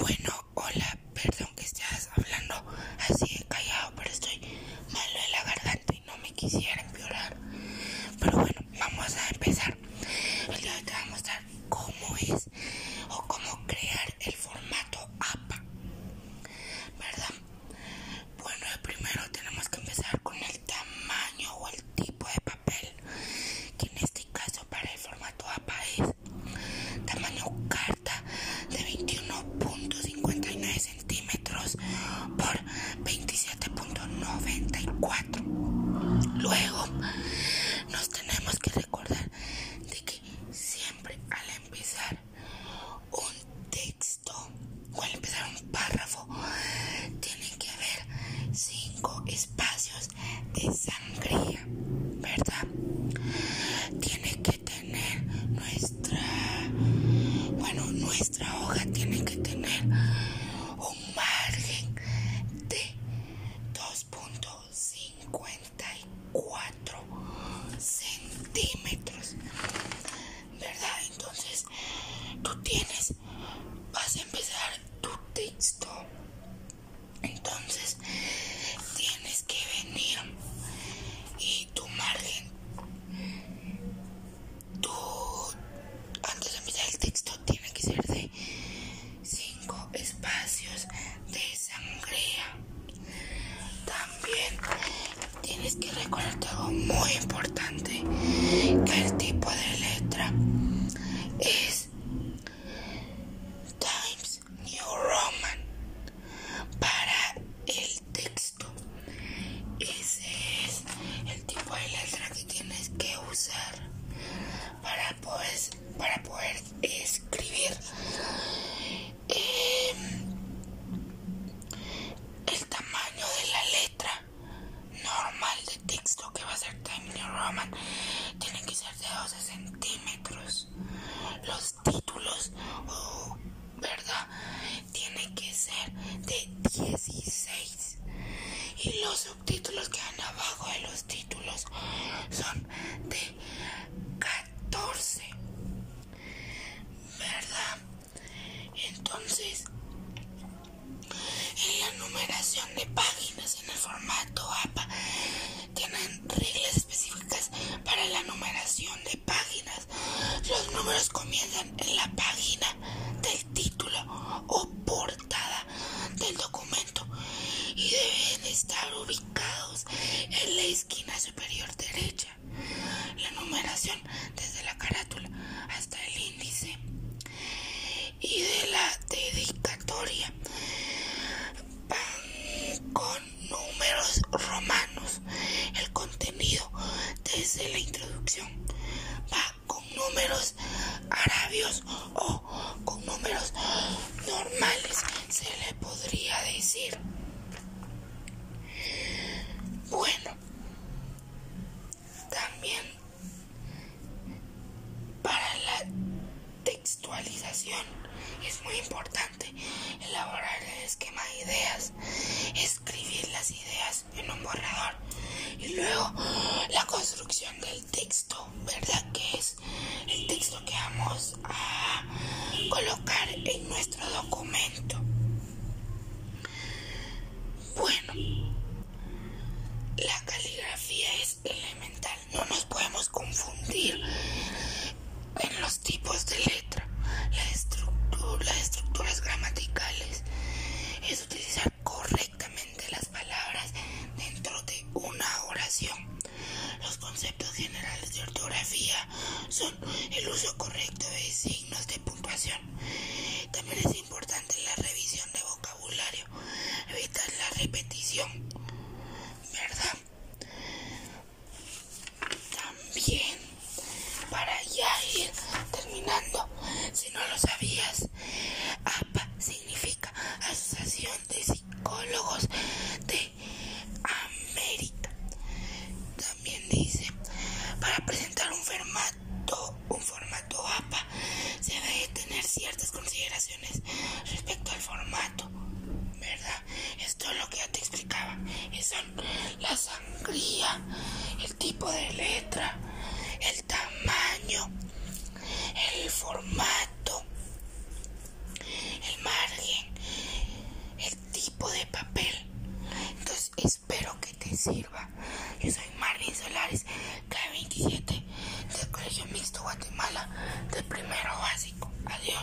Bueno, hola, perdón que estés hablando así de callado, pero estoy malo de la garganta y no me quisiera empeorar. Pero bueno, vamos a empezar. El día de hoy te voy a mostrar cómo es o cómo crear el formato APA. ¿Verdad? Bueno, primero tenemos que empezar con el tamaño o el tipo de papel, que en este caso para el formato APA es tamaño carta de 21.59 centímetros por 27.94. Luego nos tenemos que recordar de que siempre al empezar un texto o al empezar un párrafo tiene que haber cinco espacios de sangría, ¿verdad? Tiene que tener nuestra, bueno, nuestra hoja tiene que tener un margen de 2.54 centímetros, ¿verdad? Entonces, tú tienes, vas a empezar tu texto. Entonces, tienes que venir y tu margen, tu, antes de empezar el texto, tiene que ser de 5 de sangría. También tienes que recordarte algo muy importante, que el tipo de letra es Times New Roman para el texto. Ese es el tipo de letra que tienes que usar para poder, para poder escribir. Em, el tamaño de la letra normal de texto que va a ser Times New Roman tiene que ser de 12 centímetros. Los títulos, oh, ¿verdad? Tiene que ser de 16. Y los subtítulos que van abajo de los títulos son de 14. ¿Verdad? Entonces, en la numeración de páginas en el formato APA tienen reglas específicas para la numeración de páginas. Los en la página del título o portada del documento y deben estar ubicados en la esquina superior derecha. La numeración desde la carátula hasta el índice y de la dedicatoria van con números romanos. El contenido desde la introducción va con números o con números normales, se le podría decir. Bueno, también para la textualización es muy importante elaborar el esquema de ideas, escribir las ideas en un borrador y luego la construcción del texto, ¿verdad? Que es que vamos a colocar en nuestro documento. no lo sabías. APA significa Asociación de Psicólogos de América. También dice, para presentar un formato, un formato APA se debe tener ciertas consideraciones respecto al formato. ¿Verdad? Esto es lo que ya te explicaba. Son la sangría, el tipo de letra. Espero que te sirva. Yo soy Marvin Solares, K27, del Colegio Mixto Guatemala, del primero básico. Adiós.